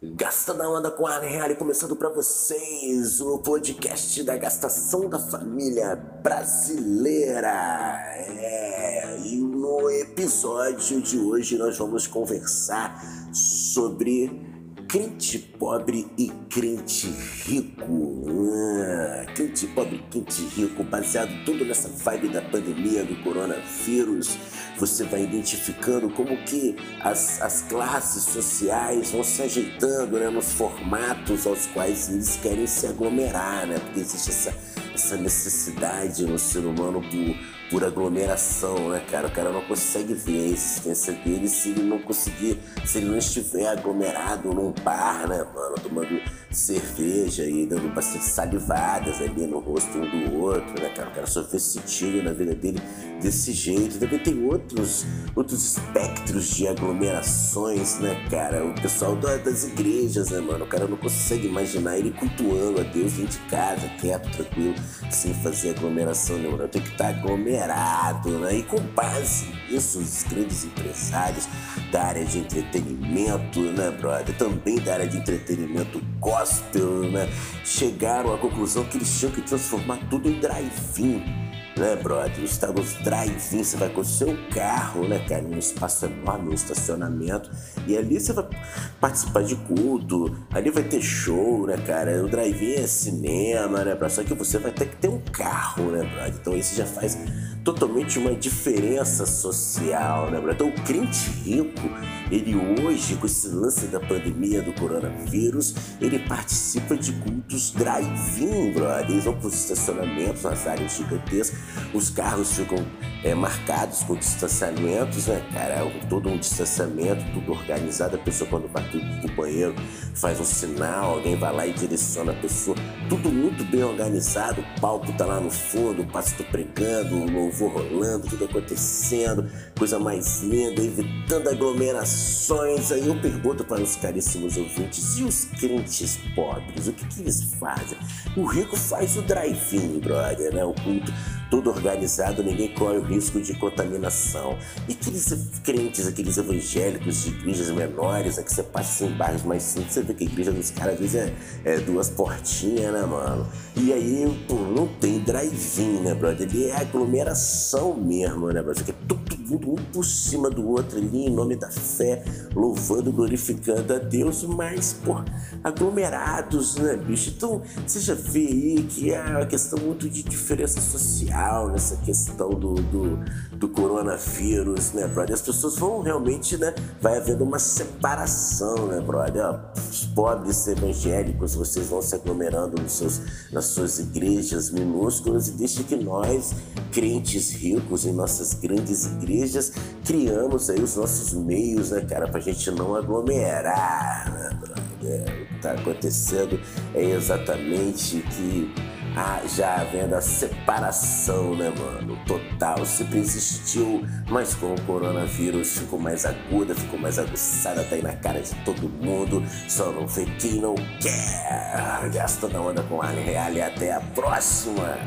Gasta da Onda com a Real começando para vocês o podcast da gastação da família brasileira. É, e no episódio de hoje nós vamos conversar sobre crente pobre e crente rico. Ah, crente pobre crente rico, baseado tudo nessa vibe da pandemia do coronavírus. Você vai identificando como que as, as classes sociais vão se ajeitando né, nos formatos aos quais eles querem se aglomerar, né? Porque existe essa, essa necessidade no ser humano por por aglomeração, né, cara? O cara não consegue ver a existência dele se ele não conseguir, se ele não estiver aglomerado num bar, né, mano? Tomando cerveja e dando bastante salivadas ali no rosto um do outro, né, cara? O cara só fez sentido na vida dele desse jeito. Também tem outros, outros espectros de aglomerações, né, cara? O pessoal das igrejas, né, mano? O cara não consegue imaginar ele cultuando a Deus dentro de casa, quieto, tranquilo, sem fazer aglomeração, né, mano? Tem que estar aglomerado né? E com base nisso, os grandes empresários da área de entretenimento, né, brother? Também da área de entretenimento gospel, né? Chegaram à conclusão que eles tinham que transformar tudo em drive-in né, brother? Nos drive-in, você vai com o seu carro, né, cara, num espaço enorme, um estacionamento, e ali você vai participar de culto, ali vai ter show, né, cara? O drive-in é cinema, né, brother? Só que você vai ter que ter um carro, né, brother? Então isso já faz totalmente uma diferença social, né, brother? Então o crente rico, ele hoje, com esse lance da pandemia do coronavírus, ele participa de cultos drive-in, brother. Eles vão para os estacionamentos, nas áreas gigantescas, os carros ficam é, marcados com distanciamentos, né, cara? É todo um distanciamento, tudo organizado. A pessoa, quando vai pro banheiro, faz um sinal, alguém vai lá e direciona a pessoa. Tudo muito bem organizado. O palco tá lá no fundo, o pastor pregando, o louvor rolando, tudo acontecendo, coisa mais linda, evitando aglomerações. Aí eu pergunto para os caríssimos ouvintes: e os crentes pobres? O que, que eles fazem? O rico faz o drive-in, brother, né? O culto tudo organizado, ninguém corre o risco de contaminação. E aqueles crentes, aqueles evangélicos de igrejas menores, é que você passa em bairros mais simples, você vê que a igreja dos caras às vezes é, é duas portinhas, né, mano? E aí, pô, não tem drive-in, né, brother? Ele é aglomeração mesmo, né, brother? Que é todo mundo um por cima do outro ali, em nome da fé, louvando, glorificando a Deus, mas, pô, aglomerados, né, bicho? Então, você já vê aí que é uma questão muito de diferença social nessa questão do, do, do, coronavírus, né, brother? As pessoas vão realmente, né? Vai havendo uma separação, né, brother? Os pobres evangélicos, vocês vão se aglomerando nos seus, nas suas igrejas minúsculas e deixa que nós, crentes ricos em nossas grandes igrejas, criamos aí os nossos meios, né, cara, pra gente não aglomerar, né, brother? É, o que tá acontecendo é exatamente que ah, já havendo a separação, né, mano? Total, sempre existiu, mas com o coronavírus ficou mais aguda, ficou mais aguçada, tá aí na cara de todo mundo. Só não vê quem não quer. Gasta na onda com a Real e até a próxima.